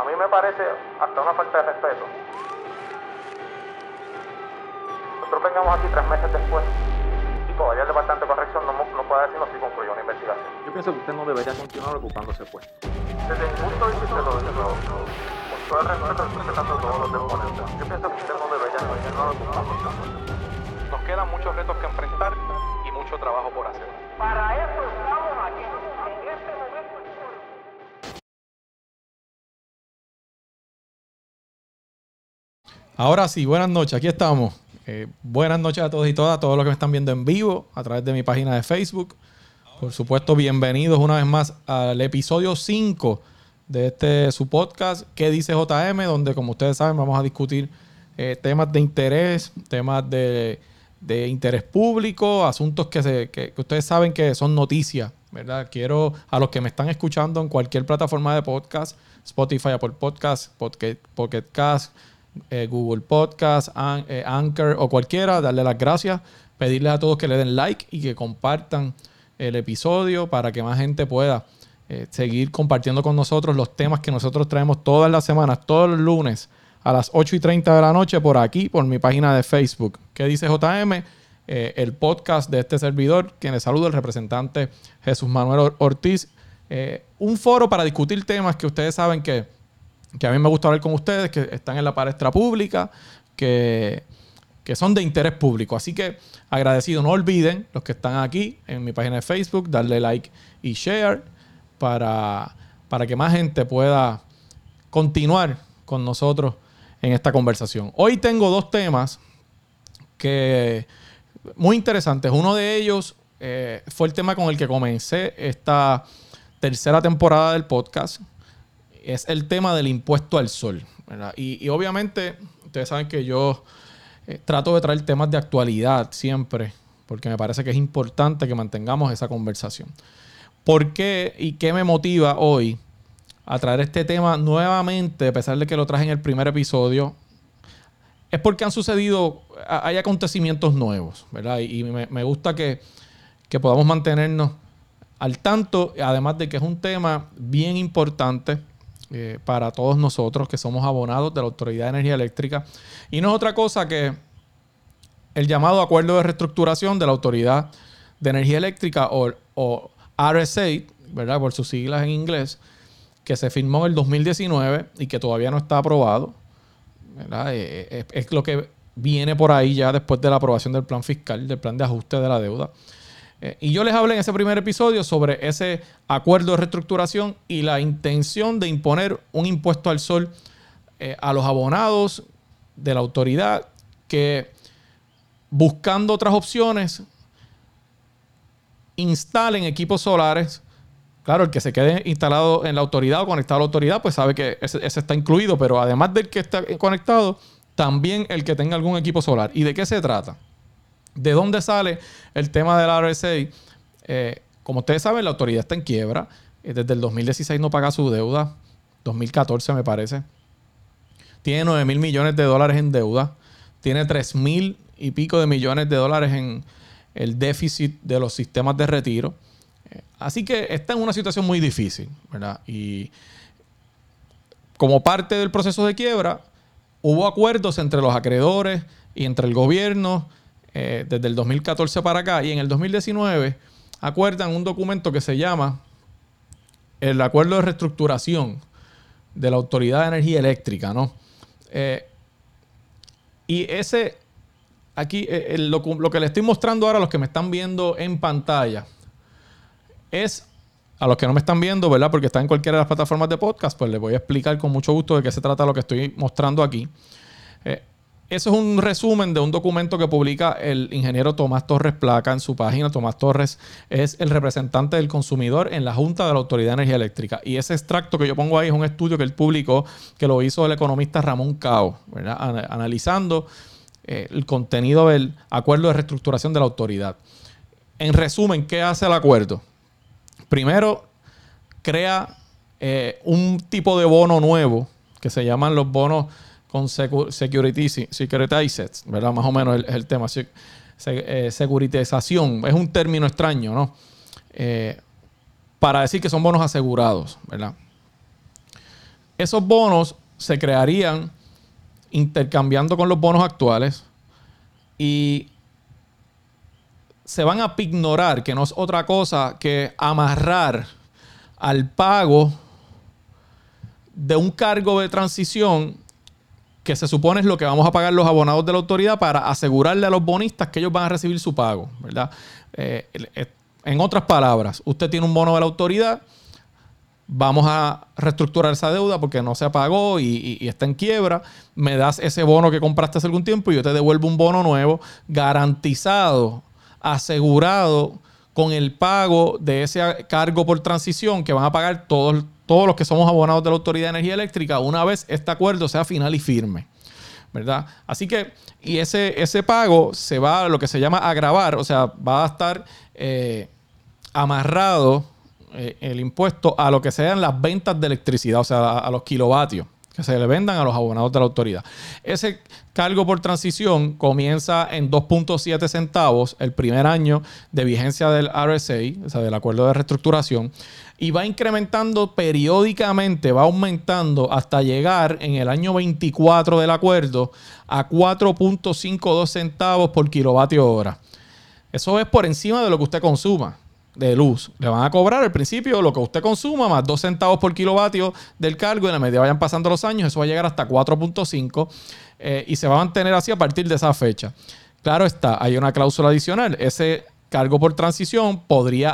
A mí me parece hasta una falta de respeto. Nosotros vengamos aquí tres meses después y todavía el Departamento de Corrección no, no puede decirnos si concluyó una investigación. Yo pienso que usted no debería continuar ocupándose pues. Desde mi punto de vista, lo, con todo el respeto, respetando a todos los deponentes, yo pienso que usted no debería continuar ocupándose. Nos quedan muchos retos que enfrentar y mucho trabajo por hacer. Para eso estamos Ahora sí, buenas noches, aquí estamos. Eh, buenas noches a todos y todas, a todos los que me están viendo en vivo a través de mi página de Facebook. Por supuesto, bienvenidos una vez más al episodio 5 de este su podcast, ¿Qué dice JM? Donde, como ustedes saben, vamos a discutir eh, temas de interés, temas de, interés público, asuntos que, se, que, que ustedes saben que son noticias, ¿verdad? Quiero a los que me están escuchando en cualquier plataforma de podcast, Spotify, Apple Podcast, Pocket, Pocket Cast, eh, Google Podcast, eh, Anchor o cualquiera, darle las gracias, pedirles a todos que le den like y que compartan el episodio para que más gente pueda eh, seguir compartiendo con nosotros los temas que nosotros traemos todas las semanas, todos los lunes a las 8 y 30 de la noche por aquí, por mi página de Facebook. ¿Qué dice JM? El podcast de este servidor, quien les saluda, el representante Jesús Manuel Or- Ortiz. Un foro para discutir temas que ustedes saben que, que a mí me gusta hablar con ustedes, que están en la palestra pública, que, que son de interés público. Así que agradecido, no olviden los que están aquí en mi página de Facebook, darle like y share para, para que más gente pueda continuar con nosotros en esta conversación. Hoy tengo dos temas que muy interesantes. Uno de ellos eh, fue el tema con el que comencé esta tercera temporada del podcast. Es el tema del impuesto al sol. Y, obviamente, ustedes saben que yo eh, trato de traer temas de actualidad siempre, porque me parece que es importante que mantengamos esa conversación. ¿Por qué y qué me motiva hoy a traer este tema nuevamente, a pesar de que lo traje en el primer episodio? Es porque han sucedido, hay acontecimientos nuevos, ¿verdad? Y, y me, me gusta que, que podamos mantenernos al tanto, además de que es un tema bien importante eh, para todos nosotros que somos abonados de la Autoridad de Energía Eléctrica. Y no es otra cosa que el llamado Acuerdo de Reestructuración de la Autoridad de Energía Eléctrica o, o RSA, ¿verdad? Por sus siglas en inglés, que se firmó en el 2019 y que todavía no está aprobado. ¿verdad? Eh, eh, Es, es lo que viene por ahí ya después de la aprobación del plan fiscal, del plan de ajuste de la deuda. Eh, y yo les hablé en ese primer episodio sobre ese acuerdo de reestructuración y la intención de imponer un impuesto al sol eh, a los abonados de la autoridad que buscando otras opciones instalen equipos solares. Claro, el que se quede instalado en la autoridad o conectado a la autoridad, pues sabe que ese, ese está incluido, pero además del que está conectado, también el que tenga algún equipo solar. ¿Y de qué se trata? ¿De dónde sale el tema del RSA? Eh, como ustedes saben, la autoridad está en quiebra. Eh, Desde el 2016 no paga su deuda. 2014 me parece. Tiene 9 mil millones de dólares en deuda. Tiene 3 mil y pico de millones de dólares en el déficit de los sistemas de retiro. Eh, Así que está en una situación muy difícil, ¿verdad? Y como parte del proceso de quiebra, hubo acuerdos entre los acreedores y entre el gobierno eh, desde el 2014 para acá. Y en el 2019 acuerdan un documento que se llama el Acuerdo de Reestructuración de la Autoridad de Energía Eléctrica, ¿no? Eh, y ese, aquí, eh, lo, que le estoy mostrando ahora a los que me están viendo en pantalla es, a los que no me están viendo, ¿verdad? Porque están en cualquiera de las plataformas de podcast, pues les voy a explicar con mucho gusto de qué se trata lo que estoy mostrando aquí. Eso es un resumen de un documento que publica el ingeniero Tomás Torres Placa en su página. Tomás Torres es el representante del consumidor en la Junta de la Autoridad de Energía Eléctrica. Y ese extracto que yo pongo ahí es un estudio que él publicó, que lo hizo el economista Ramón Cao, analizando eh, el contenido del acuerdo de reestructuración de la autoridad. En resumen, ¿qué hace el acuerdo? Primero, crea eh, un tipo de bono nuevo que se llaman los bonos con securitized, ¿verdad? Más o menos el- el tema. Se- eh, es un término extraño, ¿no? Eh, para decir que son bonos asegurados, ¿verdad? Esos bonos se crearían intercambiando con los bonos actuales y se van a ignorar, que no es otra cosa que amarrar al pago de un cargo de transición que se supone es lo que vamos a pagar los abonados de la autoridad para asegurarle a los bonistas que ellos van a recibir su pago, ¿verdad? Eh, en otras palabras, usted tiene un bono de la autoridad, vamos a reestructurar esa deuda porque no se pagó y, está en quiebra, me das ese bono que compraste hace algún tiempo y yo te devuelvo un bono nuevo garantizado, asegurado con el pago de ese cargo por transición que van a pagar todos, todos los que somos abonados de la Autoridad de Energía Eléctrica una vez este acuerdo sea final y firme. ¿Verdad? Así que, y ese, ese pago se va a lo que se llama agravar, o sea, va a estar eh, amarrado eh, el impuesto a lo que sean las ventas de electricidad, o sea, a, los kilovatios que se le vendan a los abonados de la autoridad. Ese cargo por transición comienza en 2.7 centavos el primer año de vigencia del RSA, o sea, del acuerdo de reestructuración, y va incrementando periódicamente, va aumentando hasta llegar en el año 24 del acuerdo a 4.52 centavos por kilovatio hora. Eso es por encima de lo que usted consuma de luz. Le van a cobrar al principio lo que usted consuma más 2 centavos por kilovatio del cargo en la medida vayan pasando los años, eso va a llegar hasta 4.5 eh, y se va a mantener así a partir de esa fecha. Claro está, hay una cláusula adicional. Ese cargo por transición podría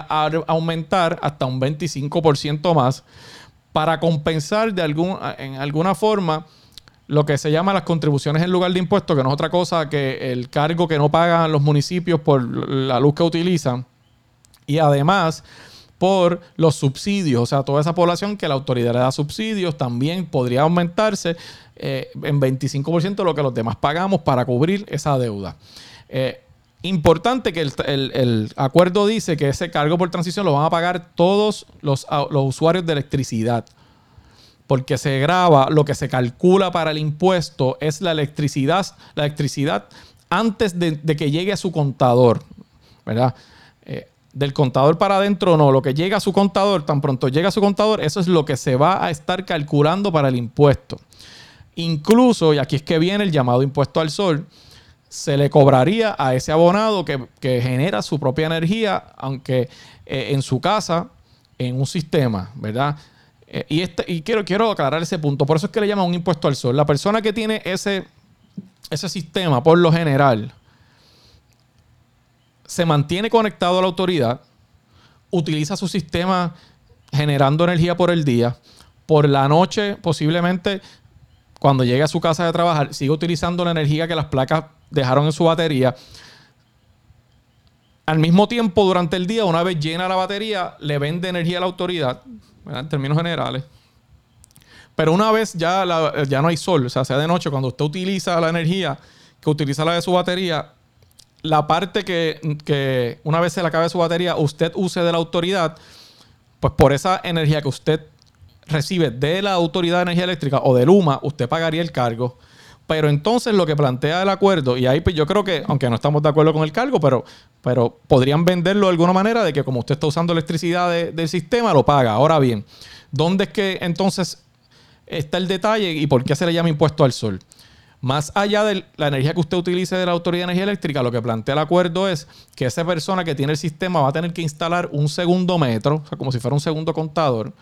aumentar hasta un 25% más para compensar de algún, en alguna forma lo que se llama las contribuciones en lugar de impuestos, que no es otra cosa que el cargo que no pagan los municipios por la luz que utilizan y además por los subsidios, o sea, toda esa población que la autoridad le da subsidios también podría aumentarse eh, en 25% de lo que los demás pagamos para cubrir esa deuda. Eh, importante que el, acuerdo dice que ese cargo por transición lo van a pagar todos los, usuarios de electricidad porque se graba, lo que se calcula para el impuesto es la electricidad, la electricidad antes de, que llegue a su contador, ¿verdad? Eh, del contador para adentro no, lo que llega a su contador, tan pronto llega a su contador, eso es lo que se va a estar calculando para el impuesto. Incluso, y aquí es que viene el llamado impuesto al sol, se le cobraría a ese abonado que, genera su propia energía, aunque eh, en su casa, en un sistema, ¿verdad? Eh, y este, y quiero, quiero aclarar ese punto, por eso es que le llaman un impuesto al sol. La persona que tiene ese, ese sistema, por lo general, se mantiene conectado a la autoridad, utiliza su sistema generando energía por el día, por la noche posiblemente cuando llegue a su casa de trabajar, sigue utilizando la energía que las placas dejaron en su batería. Al mismo tiempo, durante el día, una vez llena la batería, le vende energía a la autoridad, en términos generales. Pero una vez ya, ya no hay sol, o sea, sea de noche, cuando usted utiliza la energía que utiliza la de su batería, la parte que, una vez se le acabe su batería, usted use de la autoridad, pues por esa energía que usted recibe de la Autoridad de Energía Eléctrica o de Luma, usted pagaría el cargo. Pero entonces lo que plantea el acuerdo, y ahí pues yo creo que, aunque no estamos de acuerdo con el cargo, pero, pero podrían venderlo de alguna manera de que como usted está usando electricidad del sistema, lo paga. Ahora bien, ¿dónde es que entonces está el detalle y por qué se le llama impuesto al sol? Más allá de la energía que usted utilice de la Autoridad de Energía Eléctrica, lo que plantea el acuerdo es que esa persona que tiene el sistema va a tener que instalar un segundo metro, o sea, como si fuera un segundo contador,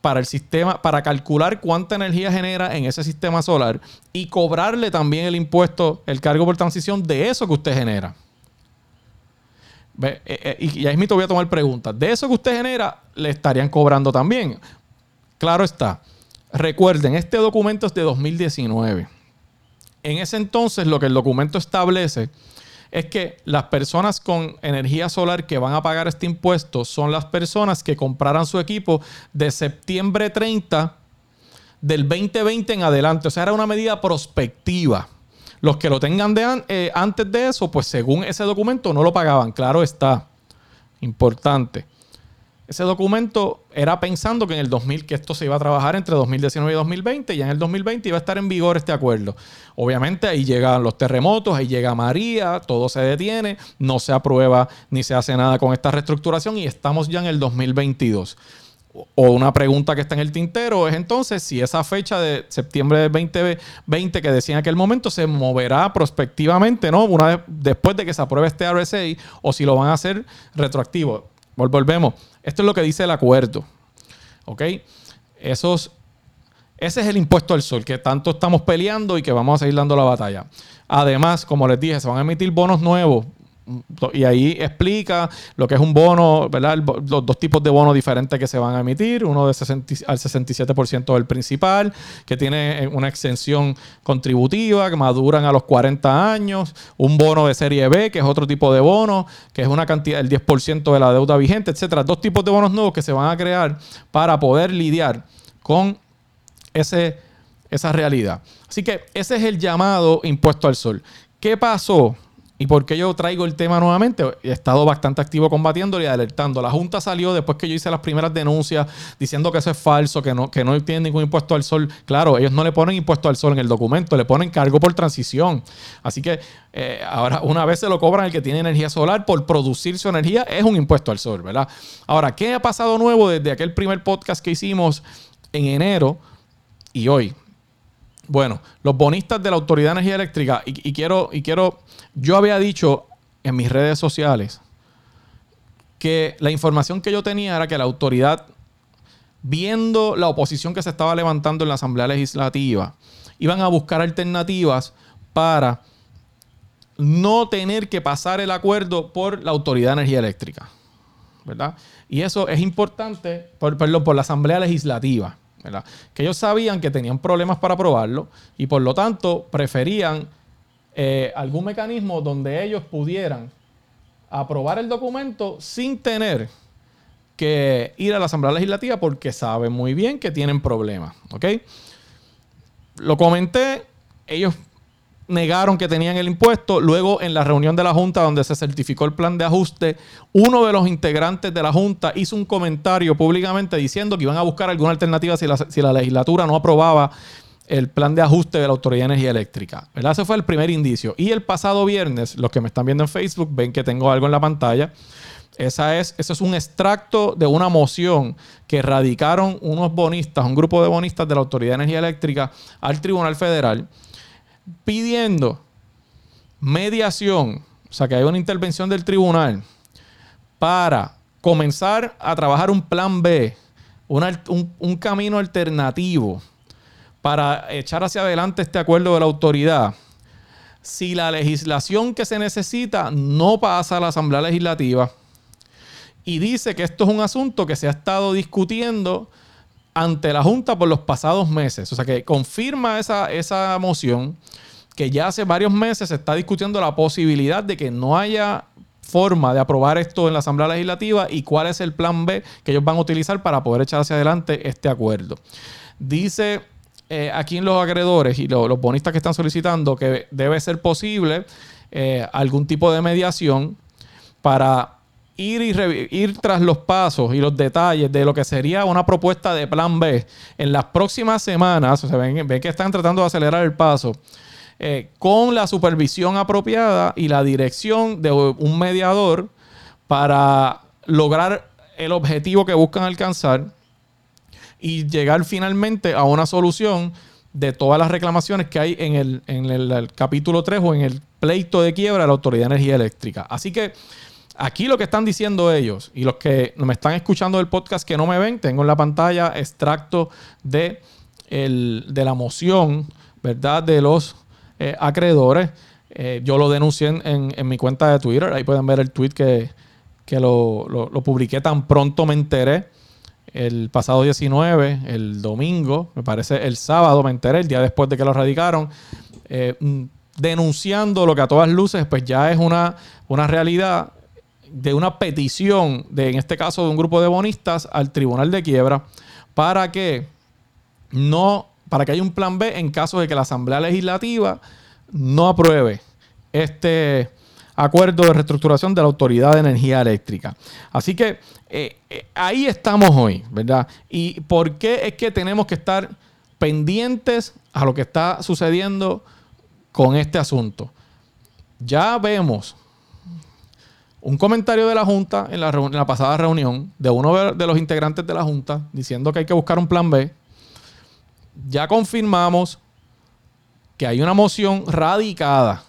para el sistema, para calcular cuánta energía genera en ese sistema solar y cobrarle también el impuesto, el cargo por transición de eso que usted genera. Eh, eh, y ahí mismo voy a tomar preguntas. De eso que usted genera, le estarían cobrando también. Claro está. Recuerden, este documento es de 2019. En ese entonces, lo que el documento establece es que las personas con energía solar que van a pagar este impuesto son las personas que compraran su equipo de septiembre 30 del 2020 en adelante. O sea, era una medida prospectiva. Los que lo tengan eh, antes de eso, pues según ese documento no lo pagaban. Claro está. Importante. Ese documento era pensando que en el 2000, que esto se iba a trabajar entre 2019 y 2020, y en el 2020 iba a estar en vigor este acuerdo. Obviamente ahí llegan los terremotos, ahí llega María, todo se detiene, no se aprueba ni se hace nada con esta reestructuración y estamos ya en el 2022. o una pregunta que está en el tintero es entonces si esa fecha de septiembre del 2020 que decía en aquel momento se moverá prospectivamente, ¿no? Una vez después de que se apruebe este RSA o si lo van a hacer retroactivo. Vol- Volvemos. Esto es lo que dice el acuerdo. ¿Ok? Esos, ese es el impuesto al sol que tanto estamos peleando y que vamos a seguir dando la batalla. Además, como les dije, se van a emitir bonos nuevos. Y ahí explica lo que es un bono, ¿verdad? Los dos tipos de bonos diferentes que se van a emitir. Uno de 60 al 67% del principal, que tiene eh, una exención contributiva, que maduran a los 40 años. Un bono de serie B, que es otro tipo de bono, que es una cantidad, el 10% de la deuda vigente, etcétera. Dos tipos de bonos nuevos que se van a crear para poder lidiar con ese, esa realidad. Así que ese es el llamado impuesto al sol. ¿Qué pasó? ¿Y por qué yo traigo el tema nuevamente? He estado bastante activo combatiéndolo y alertando. La Junta salió después que yo hice las primeras denuncias diciendo que eso es falso, que no, que no tiene ningún impuesto al sol. Claro, ellos no le ponen impuesto al sol en el documento, le ponen cargo por transición. Así que eh, ahora, una vez se lo cobran el que tiene energía solar por producir su energía, es un impuesto al sol, ¿verdad? Ahora, ¿qué ha pasado nuevo desde aquel primer podcast que hicimos en enero y hoy? Bueno, los bonistas de la Autoridad de Energía Eléctrica, y, quiero, y quiero, yo había dicho en mis redes sociales que la información que yo tenía era que la autoridad, viendo la oposición que se estaba levantando en la Asamblea Legislativa, iban a buscar alternativas para no tener que pasar el acuerdo por la Autoridad de Energía Eléctrica. ¿verdad? Y eso es importante, por, perdón, por la Asamblea Legislativa, Que ellos sabían que tenían problemas para aprobarlo y por lo tanto preferían eh, algún mecanismo donde ellos pudieran aprobar el documento sin tener que ir a la Asamblea Legislativa porque saben muy bien que tienen problemas, ¿ok? Lo comenté, ellos negaron que tenían el impuesto. Luego, en la reunión de la Junta, donde se certificó el plan de ajuste, uno de los integrantes de la Junta hizo un comentario públicamente diciendo que iban a buscar alguna alternativa si la, si la legislatura no aprobaba el plan de ajuste de la Autoridad de Energía Eléctrica. ¿verdad? Ese fue el primer indicio. Y el pasado viernes, los que me están viendo en Facebook ven que tengo algo en la pantalla. Esa es, eso es un extracto de una moción que radicaron unos bonistas, un grupo de bonistas de la Autoridad de Energía Eléctrica al Tribunal Federal pidiendo mediación, o sea, que haya una intervención del tribunal para comenzar a trabajar un plan B, un camino alternativo para echar hacia adelante este acuerdo de la autoridad. Si la legislación que se necesita no pasa a la Asamblea Legislativa y dice que esto es un asunto que se ha estado discutiendo ante la Junta por los pasados meses. O sea que confirma esa, esa moción que ya hace varios meses se está discutiendo la posibilidad de que no haya forma de aprobar esto en la Asamblea Legislativa y cuál es el plan B que ellos van a utilizar para poder echar hacia adelante este acuerdo. Dice eh, aquí en los acreedores y lo- los bonistas que están solicitando que debe ser posible eh, algún tipo de mediación para ir, y ir tras los pasos y los detalles de lo que sería una propuesta de plan B en las próximas semanas, o sea, ven, ven que están tratando de acelerar el paso, eh, con la supervisión apropiada y la dirección de un mediador para lograr el objetivo que buscan alcanzar y llegar finalmente a una solución de todas las reclamaciones que hay en el, en el, el capítulo 3 o en el pleito de quiebra de la Autoridad de Energía Eléctrica. Así que aquí lo que están diciendo ellos y los que me están escuchando del podcast que no me ven, tengo en la pantalla extracto de, el- de la moción, ¿verdad? De los eh, acreedores. Eh, yo lo denuncié en, en- mi cuenta de Twitter. Ahí pueden ver el tweet que, que lo, lo- lo publiqué tan pronto me enteré. El pasado 19, el domingo, me parece el sábado me enteré, el día después de que lo radicaron, eh, mm, denunciando lo que a todas luces pues ya es una, una realidad de una petición, de, en este caso de un grupo de bonistas, al Tribunal de Quiebra para que no, para que haya un plan B en caso de que la Asamblea Legislativa no apruebe este acuerdo de reestructuración de la Autoridad de Energía Eléctrica. Así que eh, eh, ahí estamos hoy, ¿verdad? ¿Y por qué es que tenemos que estar pendientes a lo que está sucediendo con este asunto? Ya vemos un comentario de la Junta en la, pasada reunión de uno de los integrantes de la Junta diciendo que hay que buscar un plan B. Ya confirmamos que hay una moción radicada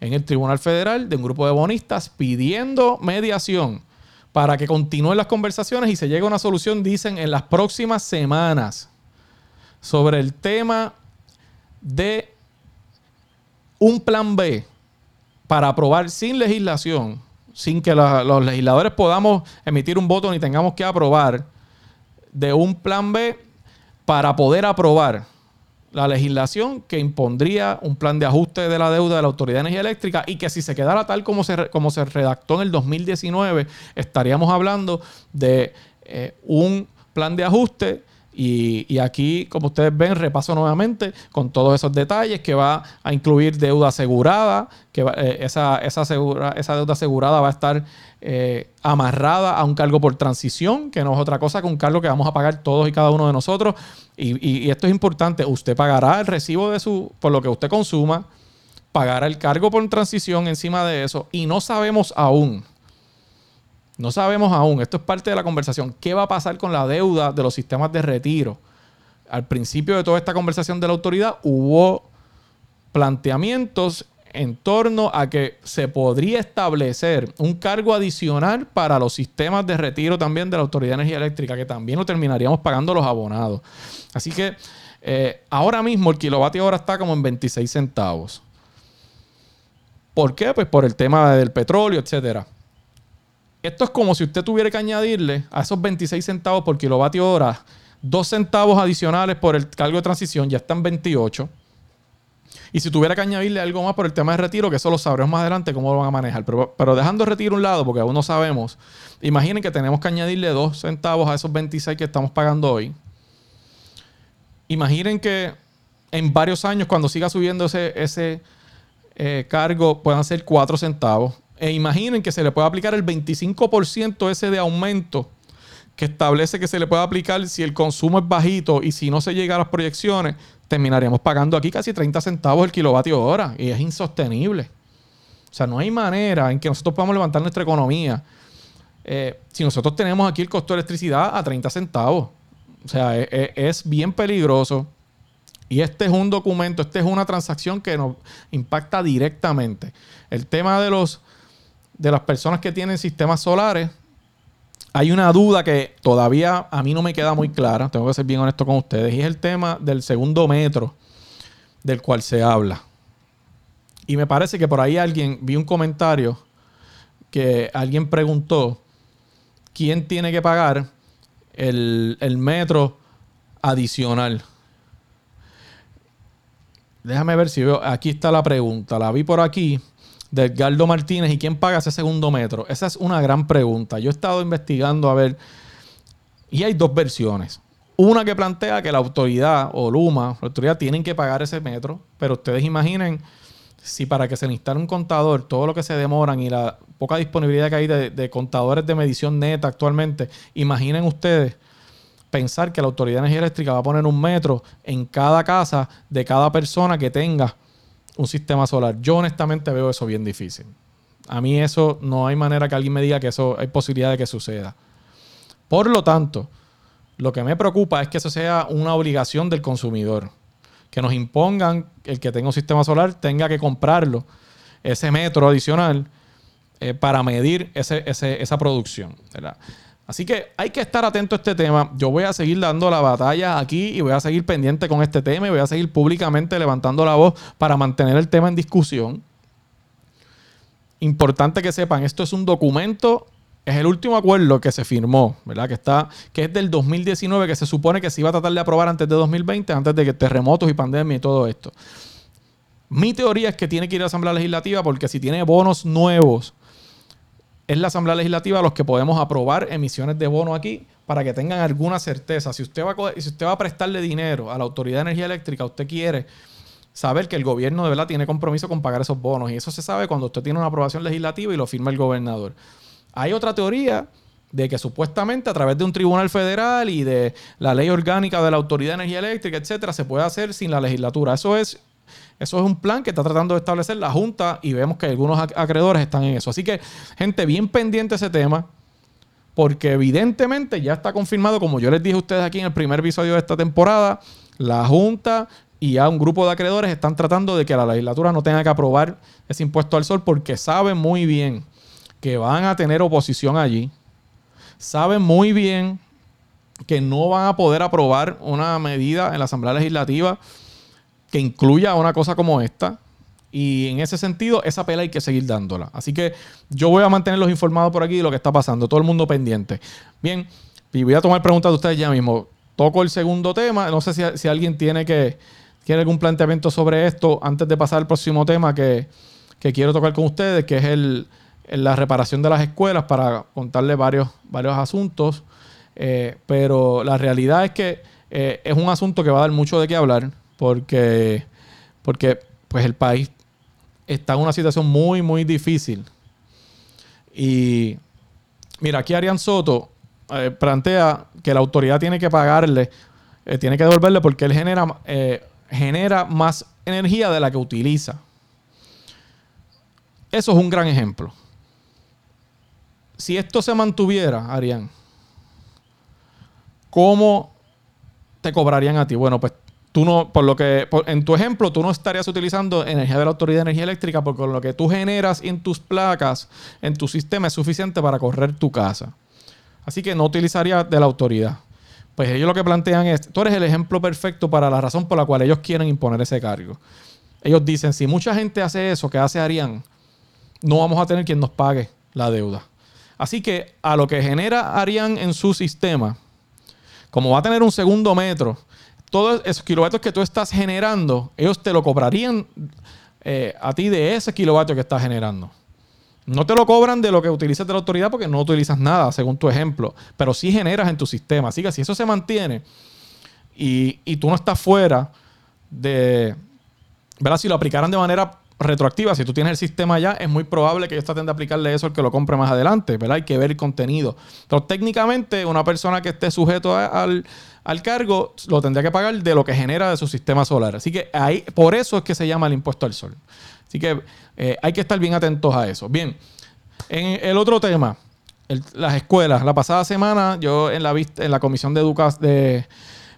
en el Tribunal Federal de un grupo de bonistas pidiendo mediación para que continúen las conversaciones y se llegue a una solución, dicen, en las próximas semanas sobre el tema de un plan B para aprobar sin legislación, sin que los legisladores podamos emitir un voto ni tengamos que aprobar, de un plan B para poder aprobar la legislación que impondría un plan de ajuste de la deuda de la Autoridad de Energía Eléctrica y que si se quedara tal como se, como se redactó en el 2019, estaríamos hablando de eh, un plan de ajuste y, aquí, como ustedes ven, repaso nuevamente con todos esos detalles que va a incluir deuda asegurada, que va- eh, esa, deuda asegurada va a estar eh, amarrada a un cargo por transición, que no es otra cosa que un cargo que vamos a pagar todos y cada uno de nosotros. Y, y- y esto es importante, usted pagará el recibo de su, por lo que usted consuma, pagará el cargo por transición encima de eso y no sabemos aún. No sabemos aún, esto es parte de la conversación. ¿Qué va a pasar con la deuda de los sistemas de retiro? Al principio de toda esta conversación de la autoridad hubo planteamientos en torno a que se podría establecer un cargo adicional para los sistemas de retiro también de la Autoridad de Energía Eléctrica, que también lo terminaríamos pagando los abonados. Así que eh, ahora mismo el kilovatio hora está como en 26 centavos. ¿Por qué? Pues por el tema del petróleo, etcétera. Esto es como si usted tuviera que añadirle a esos 26 centavos por kilovatio hora, dos centavos adicionales por el cargo de transición, ya están 28. Y si tuviera que añadirle algo más por el tema de retiro, que eso lo sabremos más adelante cómo lo van a manejar. Pero, dejando el retiro a un lado, porque aún no sabemos, imaginen que tenemos que añadirle dos centavos a esos 26 que estamos pagando hoy. Imaginen que en varios años, cuando siga subiendo ese, ese eh, cargo, puedan ser 4 centavos. E imaginen que se le puede aplicar el 25% ese de aumento que establece que se le puede aplicar si el consumo es bajito y si no se llega a las proyecciones, terminaríamos pagando aquí casi 30 centavos el kilovatio hora y es insostenible. O sea, no hay manera en que nosotros podamos levantar nuestra economía eh, si nosotros tenemos aquí el costo de electricidad a 30 centavos. O sea, e- e- es bien peligroso. Y este es un documento, esta es una transacción que nos impacta directamente. El tema de los de las personas que tienen sistemas solares, hay una duda que todavía a mí no me queda muy clara, tengo que ser bien honesto con ustedes, y es el tema del segundo metro del cual se habla. Y me parece que por ahí alguien, vi un comentario que alguien preguntó quién tiene que pagar el, el metro adicional. Déjame ver si veo. Aquí está la pregunta. La vi por aquí de Edgardo Martínez. ¿Y quién paga ese segundo metro? Esa es una gran pregunta. Yo he estado investigando a ver. Y hay dos versiones. Una que plantea que la autoridad o Luma, la autoridad, tienen que pagar ese metro. Pero ustedes imaginen si para que se le instale un contador, todo lo que se demoran y la poca disponibilidad que hay de, de contadores de medición neta actualmente, imaginen ustedes pensar que la Autoridad de Energía Eléctrica va a poner un metro en cada casa de cada persona que tenga un sistema solar. Yo honestamente veo eso bien difícil. A mí eso no hay manera que alguien me diga que eso hay posibilidad de que suceda. Por lo tanto, lo que me preocupa es que eso sea una obligación del consumidor. Que nos impongan el que tenga un sistema solar tenga que comprarlo, ese metro adicional, eh, para medir ese- esa producción. ¿verdad? Así que hay que estar atento a este tema. Yo voy a seguir dando la batalla aquí y voy a seguir pendiente con este tema y voy a seguir públicamente levantando la voz para mantener el tema en discusión. Importante que sepan, esto es un documento, es el último acuerdo que se firmó, ¿verdad? Que está, que es del 2019, que se supone que se iba a tratar de aprobar antes de 2020, antes de que terremotos y pandemia y todo esto. Mi teoría es que tiene que ir a la Asamblea Legislativa porque si tiene bonos nuevos, es la Asamblea Legislativa los que podemos aprobar emisiones de bono aquí para que tengan alguna certeza. Si usted va a, si usted va a prestarle dinero a la Autoridad de Energía Eléctrica, usted quiere saber que el gobierno de verdad tiene compromiso con pagar esos bonos. Y eso se sabe cuando usted tiene una aprobación legislativa y lo firma el gobernador. Hay otra teoría de que supuestamente a través de un tribunal federal y de la ley orgánica de la Autoridad de Energía Eléctrica, etcétera, se puede hacer sin la legislatura. Eso es Eso es un plan que está tratando de establecer la Junta y vemos que algunos ac- acreedores están en eso. Así que, gente, bien pendiente ese tema, porque evidentemente ya está confirmado, como yo les dije a ustedes aquí en el primer episodio de esta temporada, la Junta y ya un grupo de acreedores están tratando de que la legislatura no tenga que aprobar ese impuesto al sol porque saben muy bien que van a tener oposición allí. Saben muy bien que no van a poder aprobar una medida en la Asamblea Legislativa que incluya una cosa como esta. Y en ese sentido, esa pela hay que seguir dándola. Así que yo voy a mantenerlos informados por aquí de lo que está pasando. Todo el mundo pendiente. Bien, y voy a tomar preguntas de ustedes ya mismo. Toco el segundo tema. No sé si, si alguien tiene que tiene algún planteamiento sobre esto antes de pasar al próximo tema que, que quiero tocar con ustedes, que es el, el- la reparación de las escuelas para contarles varios, varios asuntos. Eh, pero la realidad es que eh, es un asunto que va a dar mucho de qué hablar porque, porque pues el país está en una situación muy, muy difícil. Y mira, aquí Arián Soto eh, plantea que la autoridad tiene que pagarle, eh, tiene que devolverle porque él genera, eh, genera más energía de la que utiliza. Eso es un gran ejemplo. Si esto se mantuviera, Arián, ¿cómo te cobrarían a ti? Bueno, pues tú no, por lo que, en tu ejemplo, tú no estarías utilizando energía de la Autoridad de Energía Eléctrica porque lo que tú generas en tus placas, en tu sistema, es suficiente para correr tu casa. Así que no utilizaría de la autoridad. Pues ellos lo que plantean es, tú eres el ejemplo perfecto para la razón por la cual ellos quieren imponer ese cargo. Ellos dicen, si mucha gente hace eso que hace Arián, no vamos a tener quien nos pague la deuda. Así que a lo que genera Arián en su sistema, como va a tener un segundo metro, todos esos kilovatios que tú estás generando, ellos te lo cobrarían eh, a ti de ese kilovatio que estás generando. No te lo cobran de lo que utilizas de la autoridad porque no utilizas nada, según tu ejemplo, pero sí generas en tu sistema. Así que si eso se mantiene y, y tú no estás fuera de, ¿verdad? Si lo aplicaran de manera retroactiva, si tú tienes el sistema ya, es muy probable que ellos traten de aplicarle eso al que lo compre más adelante, ¿verdad? Hay que ver el contenido. Pero técnicamente, una persona que esté sujeto al, al cargo lo tendría que pagar de lo que genera de su sistema solar. Así que ahí, por eso es que se llama el impuesto al sol. Así que eh, hay que estar bien atentos a eso. Bien, en el otro tema, las escuelas. La pasada semana, yo en la, en la Comisión de Educación de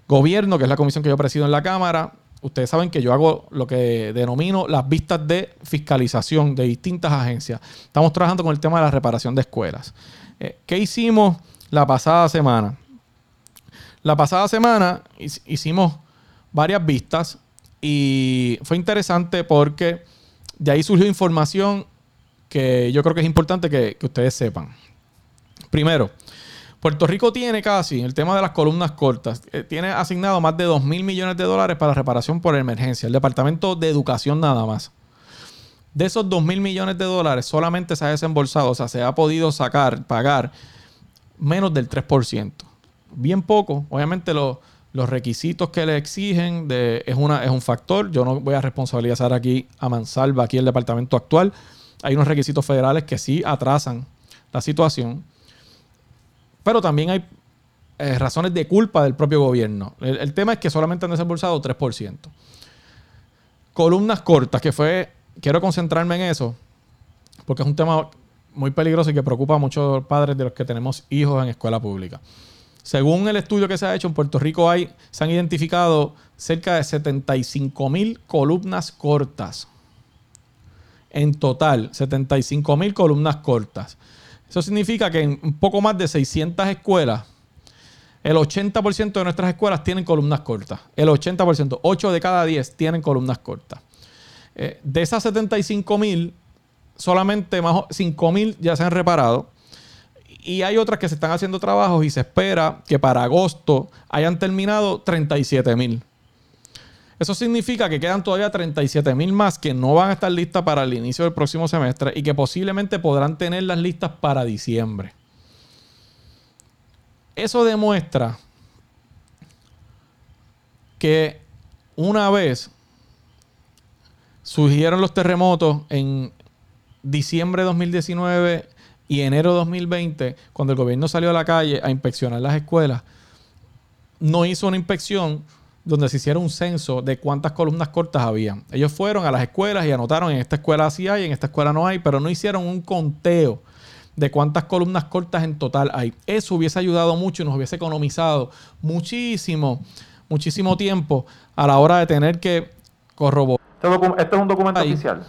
Gobierno, que es la comisión que yo presido en la Cámara, ustedes saben que yo hago lo que denomino las vistas de fiscalización de distintas agencias. Estamos trabajando con el tema de la reparación de escuelas. Eh, ¿Qué hicimos la pasada semana? La pasada semana hic- hicimos varias vistas y fue interesante porque de ahí surgió información que yo creo que es importante que, que ustedes sepan. Primero, Puerto Rico tiene casi, el tema de las columnas cortas, eh, tiene asignado más de 2 mil millones de dólares para reparación por emergencia. El Departamento de Educación nada más. De esos 2 mil millones de dólares solamente se ha desembolsado, o sea, se ha podido sacar, pagar menos del 3%. Bien poco. Obviamente los, requisitos que le exigen es, es un factor. Yo no voy a responsabilizar aquí a Mansalva, aquí el departamento actual. Hay unos requisitos federales que sí atrasan la situación. Pero también hay eh, razones de culpa del propio gobierno. El, tema es que solamente han desembolsado 3%. Columnas cortas, que fue, quiero concentrarme en eso, porque es un tema muy peligroso y que preocupa a muchos padres de los que tenemos hijos en escuela pública. Según el estudio que se ha hecho en Puerto Rico, hay, se han identificado cerca de 75 mil columnas cortas. En total, 75 mil columnas cortas. Eso significa que en un poco más de 600 escuelas, el 80% de nuestras escuelas tienen columnas cortas. El 80%, 8 de cada 10 tienen columnas cortas. Eh, de esas 75 mil, solamente más 5 mil ya se han reparado. Y hay otras que se están haciendo trabajos y se espera que para agosto hayan terminado 37 mil. Eso significa que quedan todavía 37 mil más que no van a estar listas para el inicio del próximo semestre y que posiblemente podrán tenerlas listas para diciembre. Eso demuestra que una vez surgieron los terremotos en diciembre de 2019 y enero de 2020, cuando el gobierno salió a la calle a inspeccionar las escuelas, no hizo una inspección donde se hiciera un censo de cuántas columnas cortas había. Ellos fueron a las escuelas y anotaron en esta escuela sí hay, en esta escuela no hay, pero no hicieron un conteo de cuántas columnas cortas en total hay. Eso hubiese ayudado mucho y nos hubiese economizado muchísimo, muchísimo tiempo a la hora de tener que corroborar. Este, este es un documento Ahí. oficial.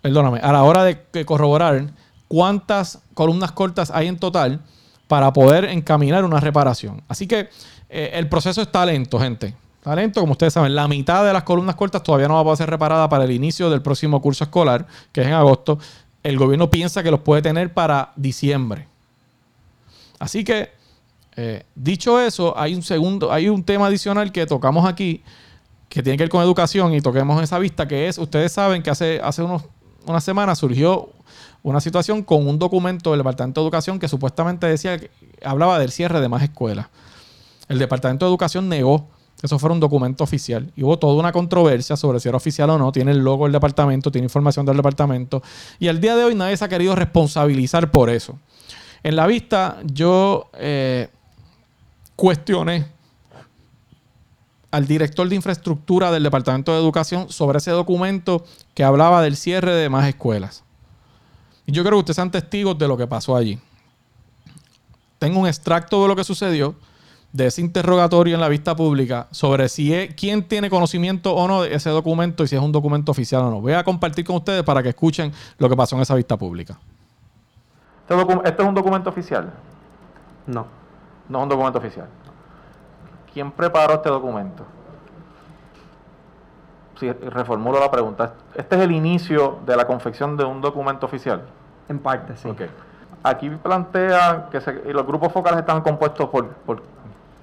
Perdóname, a la hora de corroborar cuántas columnas cortas hay en total para poder encaminar una reparación. Así que eh, el proceso está lento, gente. Está lento, como ustedes saben. La mitad de las columnas cortas todavía no va a ser reparada para el inicio del próximo curso escolar, que es en agosto. El gobierno piensa que los puede tener para diciembre. Así que, eh, dicho eso, hay un segundo, hay un tema adicional que tocamos aquí, que tiene que ver con educación y toquemos esa vista, que es, ustedes saben que hace, hace unos, unas semanas surgió una situación con un documento del Departamento de Educación que supuestamente decía que hablaba del cierre de más escuelas. El Departamento de Educación negó eso fuera un documento oficial. Y hubo toda una controversia sobre si era oficial o no. Tiene el logo del departamento, tiene información del departamento. Y al día de hoy nadie se ha querido responsabilizar por eso. En la vista yo eh, cuestioné al director de infraestructura del Departamento de Educación sobre ese documento que hablaba del cierre de más escuelas. Y yo creo que ustedes sean testigos de lo que pasó allí. Tengo un extracto de lo que sucedió, de ese interrogatorio en la vista pública, sobre si es, quién tiene conocimiento o no de ese documento y si es un documento oficial o no. Voy a compartir con ustedes para que escuchen lo que pasó en esa vista pública. Este, docu- este es un documento oficial. No. No es un documento oficial. ¿Quién preparó este documento? Sí, reformulo la pregunta. Este es el inicio de la confección de un documento oficial. En parte, sí. Aquí plantea que se- y los grupos focales están compuestos por, por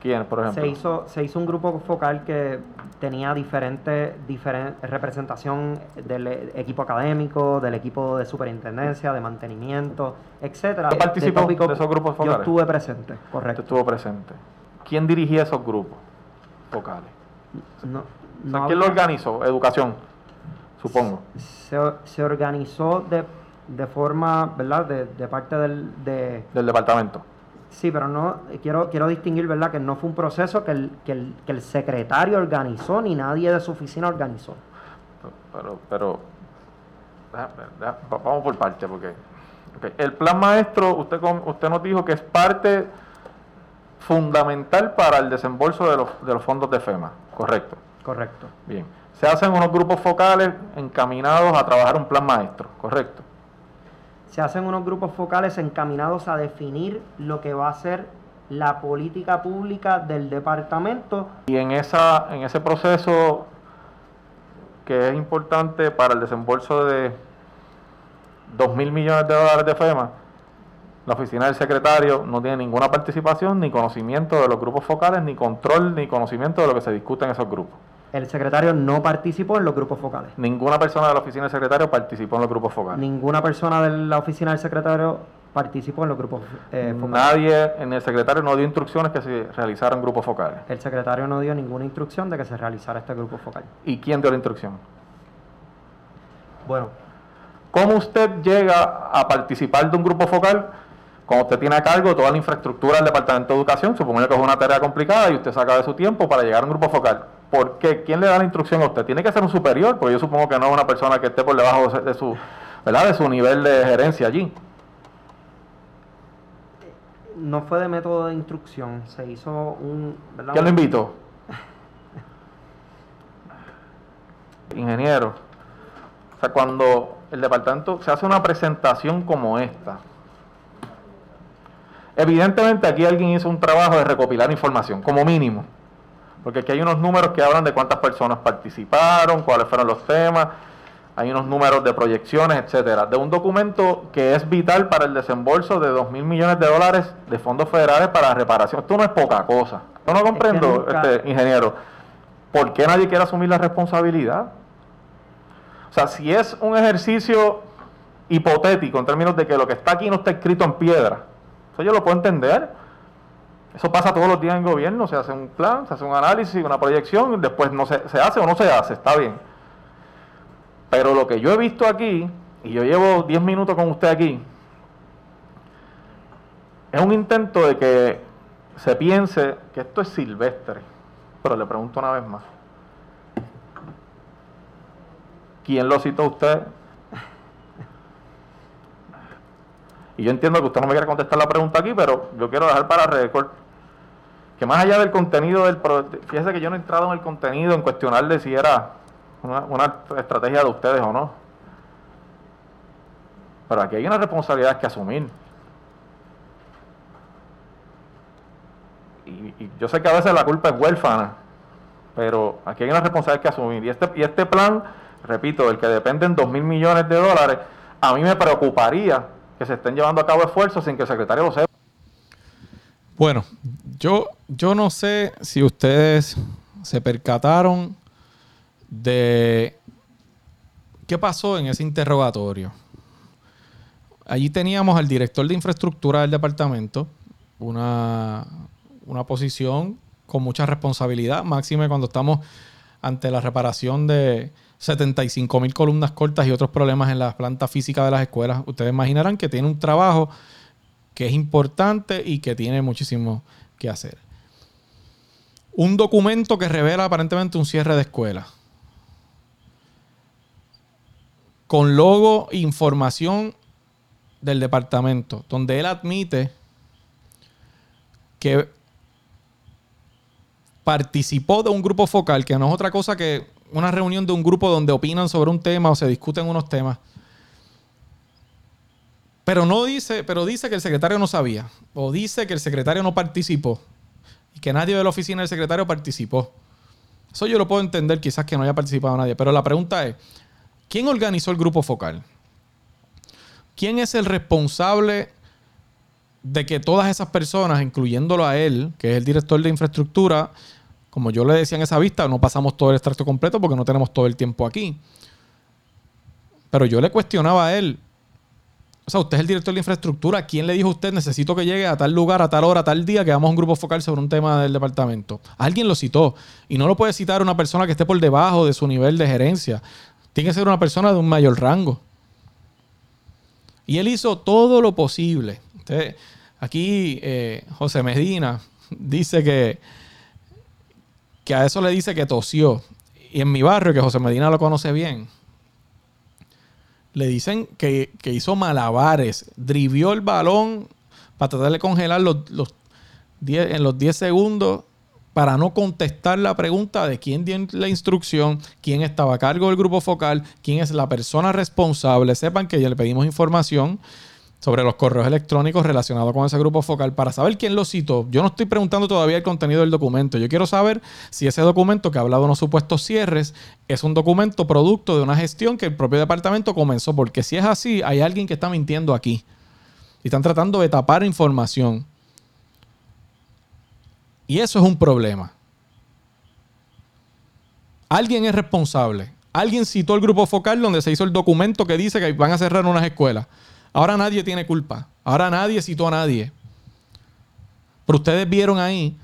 quién, por ejemplo. Se hizo, se hizo un grupo focal que tenía diferente, diferen- representación del equipo académico, del equipo de superintendencia, de mantenimiento, etcétera. ¿Usted participó de esos grupos Yo focales? estuve presente, correcto. estuvo presente. ¿Quién dirigía esos grupos focales? No, O sea, no ¿Quién lo organizó? Educación, supongo. se, se organizó de, de forma, ¿verdad? De, de parte del, de, Del departamento. Sí, pero no, quiero, quiero distinguir, ¿verdad? Que no fue un proceso que el, que, el, que el secretario organizó ni nadie de su oficina organizó. Pero, pero deja- deja- va- vamos por parte, porque el plan maestro, usted, com- usted nos dijo que es parte fundamental para el desembolso de los, de los fondos de FEMA, correcto. Correcto. Bien. Se hacen unos grupos focales encaminados a trabajar un plan maestro, correcto. Se hacen unos grupos focales encaminados a definir lo que va a ser la política pública del departamento. Y en, esa, en ese proceso que es importante para el desembolso de 2 mil millones de dólares de FEMA, la oficina del secretario no tiene ninguna participación, ni conocimiento de los grupos focales, ni control, ni conocimiento de lo que se discute en esos grupos. El secretario no participó en los grupos focales. Ninguna persona de la oficina del secretario participó en los grupos focales. Ninguna persona de la oficina del secretario participó en los grupos eh, focales. Nadie en el secretario no dio instrucciones que se realizaran grupos focales. El secretario no dio ninguna instrucción de que se realizara este grupo focal. ¿Y quién dio la instrucción? Bueno, ¿Cómo usted llega a participar de un grupo focal cuando usted tiene a cargo toda la infraestructura del Departamento de Educación? Supongo que es una tarea complicada y usted saca de su tiempo para llegar a un grupo focal. ¿Por qué? ¿Quién le da la instrucción a usted? Tiene que ser un superior, porque yo supongo que no es una persona que esté por debajo de su, ¿verdad? de su nivel de gerencia allí. no fue de método de instrucción, se hizo un... ¿verdad? ¿Quién lo invitó? Ingeniero. O sea, cuando el departamento se hace una presentación como esta, evidentemente aquí alguien hizo un trabajo de recopilar información, como mínimo. Porque aquí hay unos números que hablan de cuántas personas participaron, cuáles fueron los temas, hay unos números de proyecciones, etcétera, de un documento que es vital para el desembolso de 2 mil millones de dólares de fondos federales para reparación. Esto no es poca cosa. Yo no comprendo, este, ingeniero, ¿por qué nadie quiere asumir la responsabilidad? O sea, si es un ejercicio hipotético en términos de que lo que está aquí no está escrito en piedra, eso yo lo puedo entender. Eso pasa todos los días en gobierno, se hace un plan, se hace un análisis, una proyección, después no se, se hace o no se hace, está bien. Pero lo que yo he visto aquí, y yo llevo 10 minutos con usted aquí, es un intento de que se piense que esto es silvestre. Pero le pregunto una vez más. ¿Quién lo citó usted? Y yo entiendo que usted no me quiere contestar la pregunta aquí, pero yo quiero dejar para récord que más allá del contenido del fíjese que yo no he entrado en el contenido en cuestionarle si era una, una estrategia de ustedes o no. Pero aquí hay una responsabilidad que asumir. Y, yo sé que a veces la culpa es huérfana, pero aquí hay una responsabilidad que asumir. Y este, y este plan, repito, del que dependen dos mil millones de dólares, a mí me preocuparía que se estén llevando a cabo esfuerzos sin que el secretario lo sepa. Bueno, yo, yo no sé si ustedes se percataron de qué pasó en ese interrogatorio. Allí teníamos al director de infraestructura del departamento, una, una posición con mucha responsabilidad, máxime cuando estamos ante la reparación de 75 mil columnas cortas y otros problemas en la planta física de las escuelas. Ustedes imaginarán que tiene un trabajo que es importante y que tiene muchísimo que hacer. Un documento que revela aparentemente un cierre de escuela. Con logo información del departamento, donde él admite que participó de un grupo focal, que no es otra cosa que una reunión de un grupo donde opinan sobre un tema o se discuten unos temas. Pero no dice, pero dice que el secretario no sabía. O dice que el secretario no participó. Y que nadie de la oficina del secretario participó. Eso yo lo puedo entender, quizás que no haya participado nadie. Pero la pregunta es: ¿quién organizó el grupo focal? ¿Quién es el responsable de que todas esas personas, incluyéndolo a él, que es el director de infraestructura, como yo le decía en esa vista, no pasamos todo el extracto completo porque no tenemos todo el tiempo aquí. Pero yo le cuestionaba a él, o sea, usted es el director de infraestructura. ¿Quién le dijo a usted necesito que llegue a tal lugar, a tal hora, a tal día que vamos a un grupo focal sobre un tema del departamento? Alguien lo citó. Y no lo puede citar una persona que esté por debajo de su nivel de gerencia. Tiene que ser una persona de un mayor rango. Y él hizo todo lo posible. Aquí eh, José Medina dice que, que a eso le dice que tosió. Y en mi barrio, que José Medina lo conoce bien, le dicen que, que hizo malabares, drivió el balón para tratar de congelar los, los 10 en los 10 segundos para no contestar la pregunta de quién dio la instrucción, quién estaba a cargo del grupo focal, quién es la persona responsable. Sepan que ya le pedimos información sobre los correos electrónicos relacionados con ese grupo focal para saber quién lo citó. Yo no estoy preguntando todavía el contenido del documento. Yo quiero saber si ese documento que habla de unos supuestos cierres es un documento producto de una gestión que el propio departamento comenzó. Porque si es así, hay alguien que está mintiendo aquí. Y están tratando de tapar información. Y eso es un problema. Alguien es responsable. Alguien citó el grupo focal donde se hizo el documento que dice que van a cerrar unas escuelas. Ahora nadie tiene culpa. Ahora nadie citó a nadie. Pero ustedes vieron ahí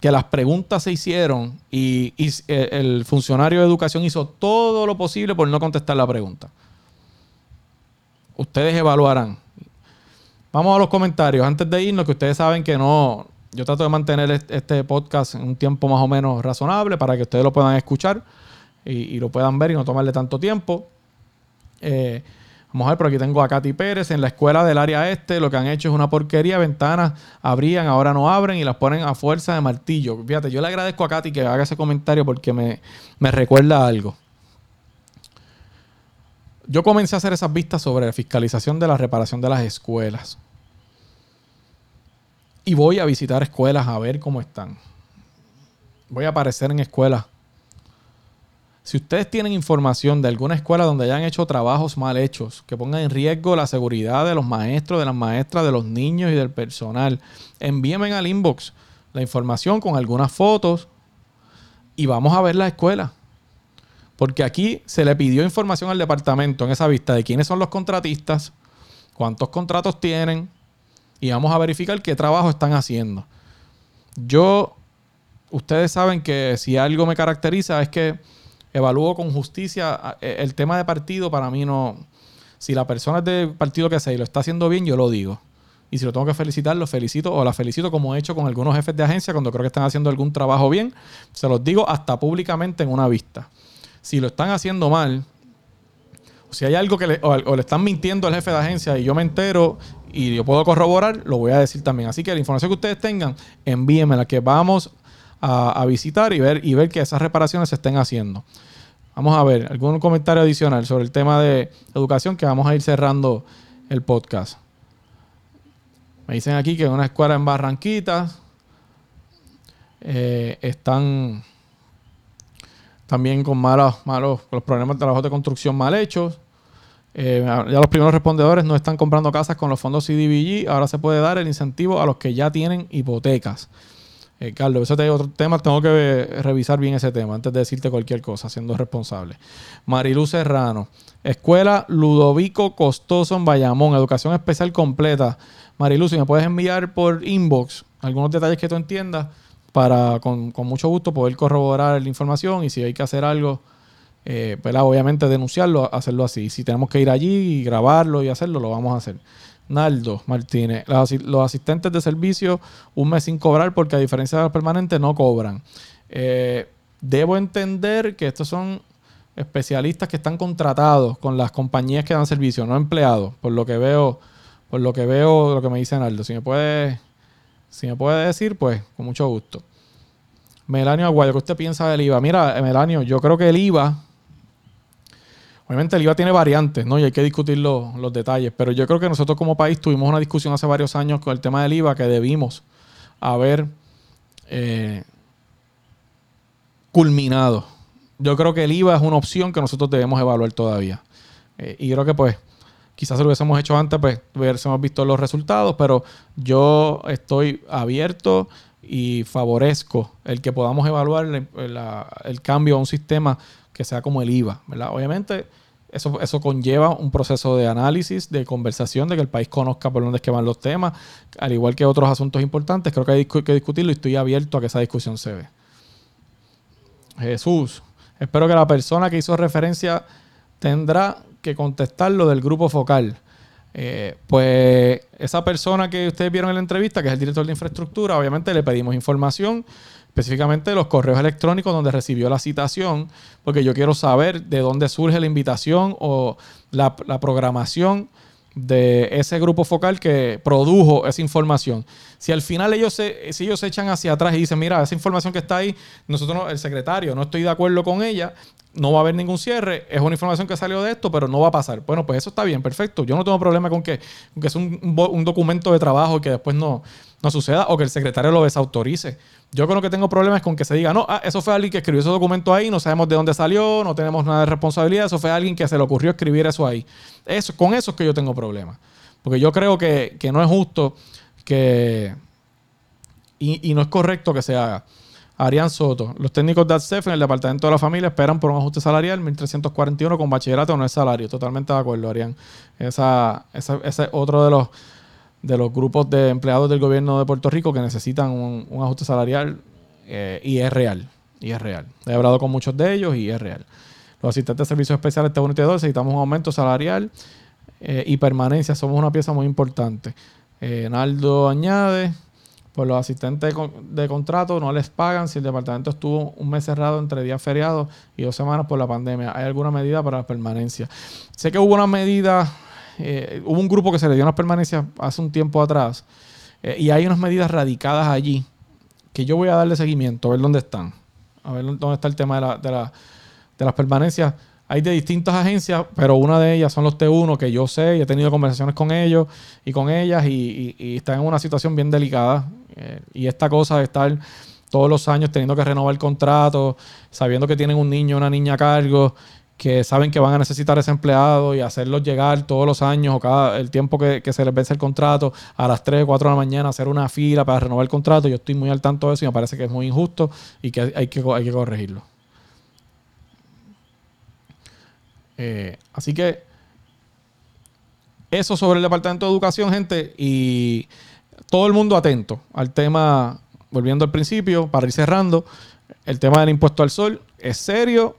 que las preguntas se hicieron y, eh, el funcionario de educación hizo todo lo posible por no contestar la pregunta. Ustedes evaluarán. Vamos a los comentarios. Antes de irnos, que ustedes saben que no. Yo trato de mantener est- este podcast en un tiempo más o menos razonable para que ustedes lo puedan escuchar y, y lo puedan ver y no tomarle tanto tiempo. Eh, vamos a ver, aquí tengo a Katy Pérez. En la escuela del área este lo que han hecho es una porquería. Ventanas abrían, ahora no abren y las ponen a fuerza de martillo. Fíjate, yo le agradezco a Katy que haga ese comentario porque me, me recuerda algo. Yo comencé a hacer esas vistas sobre la fiscalización de la reparación de las escuelas. Y voy a visitar escuelas a ver cómo están. Voy a aparecer en escuelas. Si ustedes tienen información de alguna escuela donde hayan hecho trabajos mal hechos, que pongan en riesgo la seguridad de los maestros, de las maestras, de los niños y del personal, envíenme al inbox la información con algunas fotos y vamos a ver la escuela. Porque aquí se le pidió información al departamento en esa vista de quiénes son los contratistas, cuántos contratos tienen y vamos a verificar qué trabajo están haciendo. Yo, ustedes saben que si algo me caracteriza es que evalúo con justicia eh, el tema de partido. Para mí no, si la persona es del partido que sea y lo está haciendo bien, yo lo digo. Y si lo tengo que felicitar, lo felicito o la felicito como he hecho con algunos jefes de agencia cuando creo que están haciendo algún trabajo bien. Se los digo hasta públicamente en una vista. Si lo están haciendo mal, o si hay algo que le, o, o le están mintiendo al jefe de agencia y yo me entero y yo puedo corroborar, lo voy a decir también. Así que la información que ustedes tengan, envíenmela, que vamos a, visitar y ver, y ver que esas reparaciones se estén haciendo. Vamos a ver, algún comentario adicional sobre el tema de educación que vamos a ir cerrando el podcast. Me dicen aquí que una escuela en Barranquitas eh, están también con malos, malos, los problemas de trabajos de construcción mal hechos. Eh, ya los primeros respondedores no están comprando casas con los fondos CDBG. Ahora se puede dar el incentivo a los que ya tienen hipotecas. Eh, Carlos, ese es otro tema. Tengo que revisar bien ese tema antes de decirte cualquier cosa, siendo responsable. Marilu Serrano. Escuela Ludovico Costoso en Bayamón. Educación especial completa. Marilu, si me puedes enviar por inbox algunos detalles que tú entiendas para con, mucho gusto poder corroborar la información y si hay que hacer algo, eh, obviamente denunciarlo, hacerlo así. Si tenemos que ir allí y grabarlo y hacerlo, lo vamos a hacer. Naldo Martínez, los, asi- los asistentes de servicio un mes sin cobrar porque a diferencia de los permanentes no cobran. Eh, debo entender que estos son especialistas que están contratados con las compañías que dan servicio, no empleados, por lo que veo, por lo que veo, lo que me dice Naldo. Si me puede, si me puede decir, pues con mucho gusto. Melanio Aguayo, ¿qué usted piensa del IVA? Mira, eh, Melanio, yo creo que el IVA, obviamente el IVA tiene variantes, ¿no? Y hay que discutir lo- los detalles, pero yo creo que nosotros como país tuvimos una discusión hace varios años con el tema del IVA que debimos haber eh, culminado. Yo creo que el IVA es una opción que nosotros debemos evaluar todavía. Eh, y creo que pues quizás lo hubiésemos hecho antes, pues hubiésemos visto los resultados, pero yo estoy abierto y favorezco el que podamos evaluar la- el cambio a un sistema que sea como el IVA, ¿verdad? Obviamente eso, eso conlleva un proceso de análisis, de conversación, de que el país conozca por dónde es que van los temas, al igual que otros asuntos importantes, creo que hay que discutirlo y estoy abierto a que esa discusión se ve. Jesús, espero que la persona que hizo referencia tendrá que contestar lo del grupo focal. Eh, pues esa persona que ustedes vieron en la entrevista, que es el director de infraestructura, obviamente le pedimos información, específicamente los correos electrónicos donde recibió la citación, porque yo quiero saber de dónde surge la invitación o la, programación de ese grupo focal que produjo esa información. Si al final ellos se, si ellos se echan hacia atrás y dicen, mira, esa información que está ahí, nosotros, no- el secretario, no estoy de acuerdo con ella, no va a haber ningún cierre, es una información que salió de esto, pero no va a pasar. Bueno, pues eso está bien, perfecto. Yo no tengo problema con que, que es un, un documento de trabajo y que después no, no suceda o que el secretario lo desautorice. Yo con lo que tengo problemas es con que se diga, no, ah, eso fue alguien que escribió ese documento ahí, no sabemos de dónde salió, no tenemos nada de responsabilidad, eso fue alguien que se le ocurrió escribir eso ahí. Eso, con eso es que yo tengo problemas. Porque yo creo que, que no es justo que... Y, y no es correcto que se haga. Arián Soto. Los técnicos de ADCEF en el Departamento de la Familia esperan por un ajuste salarial 1.341 con bachillerato no es salario. Totalmente de acuerdo, Arián. Esa, esa- ese es otro de los, de los grupos de empleados del gobierno de Puerto Rico que necesitan un, ajuste salarial eh, y es real. Y es real. He hablado con muchos de ellos y es real. Los asistentes de servicios especiales T1 y T2 necesitamos un aumento salarial eh, y permanencia. Somos una pieza muy importante. Eh, Naldo añade, pues los asistentes de, de contrato no les pagan si el departamento estuvo un mes cerrado entre días feriados y dos semanas por la pandemia. ¿Hay alguna medida para la permanencia? Sé que hubo una medida, eh, hubo un grupo que se le dio unas permanencias hace un tiempo atrás eh, y hay unas medidas radicadas allí que yo voy a darle seguimiento, a ver dónde están, a ver dónde está el tema de, la- de la- de las permanencias. Hay de distintas agencias, pero una de ellas son los T1, que yo sé y he tenido conversaciones con ellos y con ellas y, están en una situación bien delicada. Eh, y esta cosa de estar todos los años teniendo que renovar el contrato, sabiendo que tienen un niño una niña a cargo, que saben que van a necesitar ese empleado y hacerlos llegar todos los años o cada el tiempo que, que se les vence el contrato a las 3 o 4 de la mañana, hacer una fila para renovar el contrato. Yo estoy muy al tanto de eso y me parece que es muy injusto y que hay que, hay que corregirlo. Eh, así que eso sobre el Departamento de Educación, gente, y todo el mundo atento al tema, volviendo al principio, para ir cerrando, el tema del impuesto al sol es serio,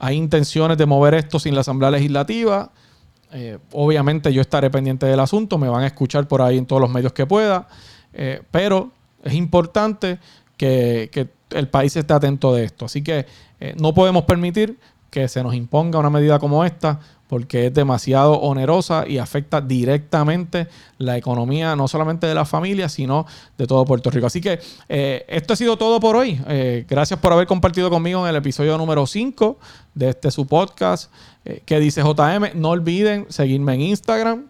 hay intenciones de mover esto sin la Asamblea Legislativa, Eh, obviamente yo estaré pendiente del asunto, me van a escuchar por ahí en todos los medios que pueda, eh, pero es importante que, el país esté atento de esto. Así que eh, no podemos permitir que se nos imponga una medida como esta porque es demasiado onerosa y afecta directamente la economía no solamente de la familia, sino de todo Puerto Rico. Así que eh, esto ha sido todo por hoy. Eh, gracias por haber compartido conmigo en el episodio número 5 de este su podcast eh, que dice JM. No olviden seguirme en Instagram.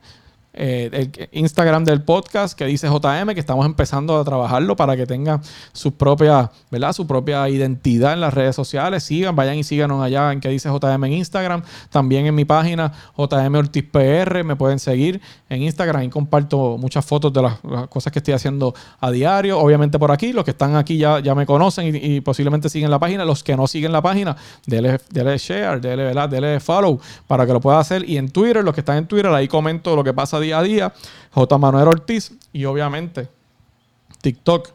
Eh, el Instagram del podcast que dice JM, que estamos empezando a trabajarlo para que tenga su propia, ¿verdad? Su propia identidad en las redes sociales. Sigan, vayan y síganos allá en que dice JM en Instagram. También en mi página JM Ortiz PR, me pueden seguir en Instagram. Ahí comparto muchas fotos de las, cosas que estoy haciendo a diario. Obviamente por aquí, los que están aquí ya, ya me conocen y, y posiblemente siguen la página. Los que no siguen la página, dele, dele share, dele, ¿verdad? dele follow para que lo pueda hacer. Y en Twitter, los que están en Twitter, ahí comento lo que pasa día a día. J. Manuel Ortiz. Y obviamente TikTok.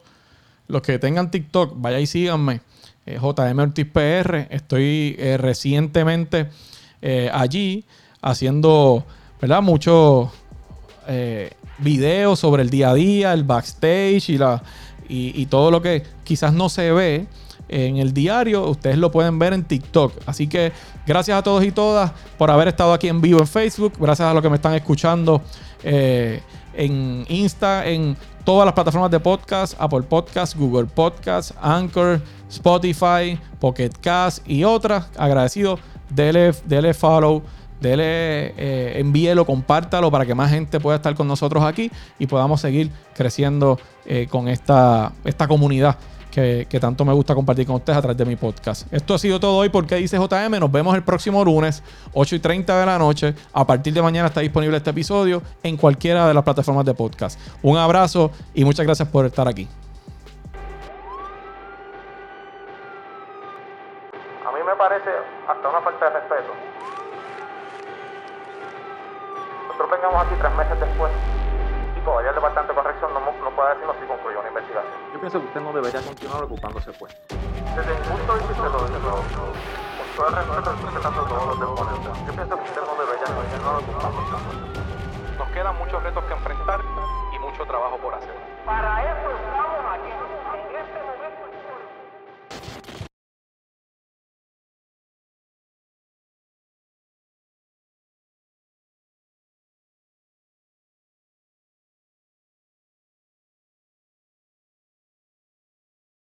Los que tengan TikTok, vaya y síganme. Eh, JM Ortiz PR. Estoy eh, recientemente eh, allí haciendo, ¿verdad? Muchos videos sobre el día a día, el backstage y, la, y todo lo que quizás no se ve en el diario, ustedes lo pueden ver en TikTok. Así que gracias a todos y todas por haber estado aquí en vivo en Facebook. Gracias a los que me están escuchando eh, en Insta, en todas las plataformas de podcast, Apple Podcast, Google Podcast, Anchor, Spotify, Pocket Cast y otras. Agradecido. Dele, dele follow. Dele, eh, envíelo, compártalo para que más gente pueda estar con nosotros aquí y podamos seguir creciendo eh, con esta, esta comunidad que, tanto me gusta compartir con ustedes a través de mi podcast. Esto ha sido todo hoy porque dice JM. Nos vemos el próximo lunes, 8 y 30 de la noche. A partir de mañana está disponible este episodio en cualquiera de las plataformas de podcast. Un abrazo y muchas gracias por estar aquí. A mí me parece hasta una falta de respeto. Nosotros vengamos aquí tres meses después y todavía el Departamento pienso que usted no debería continuar ocupándose pues. Desde mi punto de vista, lo, lo, con todo el respeto, respetando a todos los deponentes, yo pienso que usted no debería continuar ocupándose. Nos quedan muchos retos que enfrentar y mucho trabajo por hacer.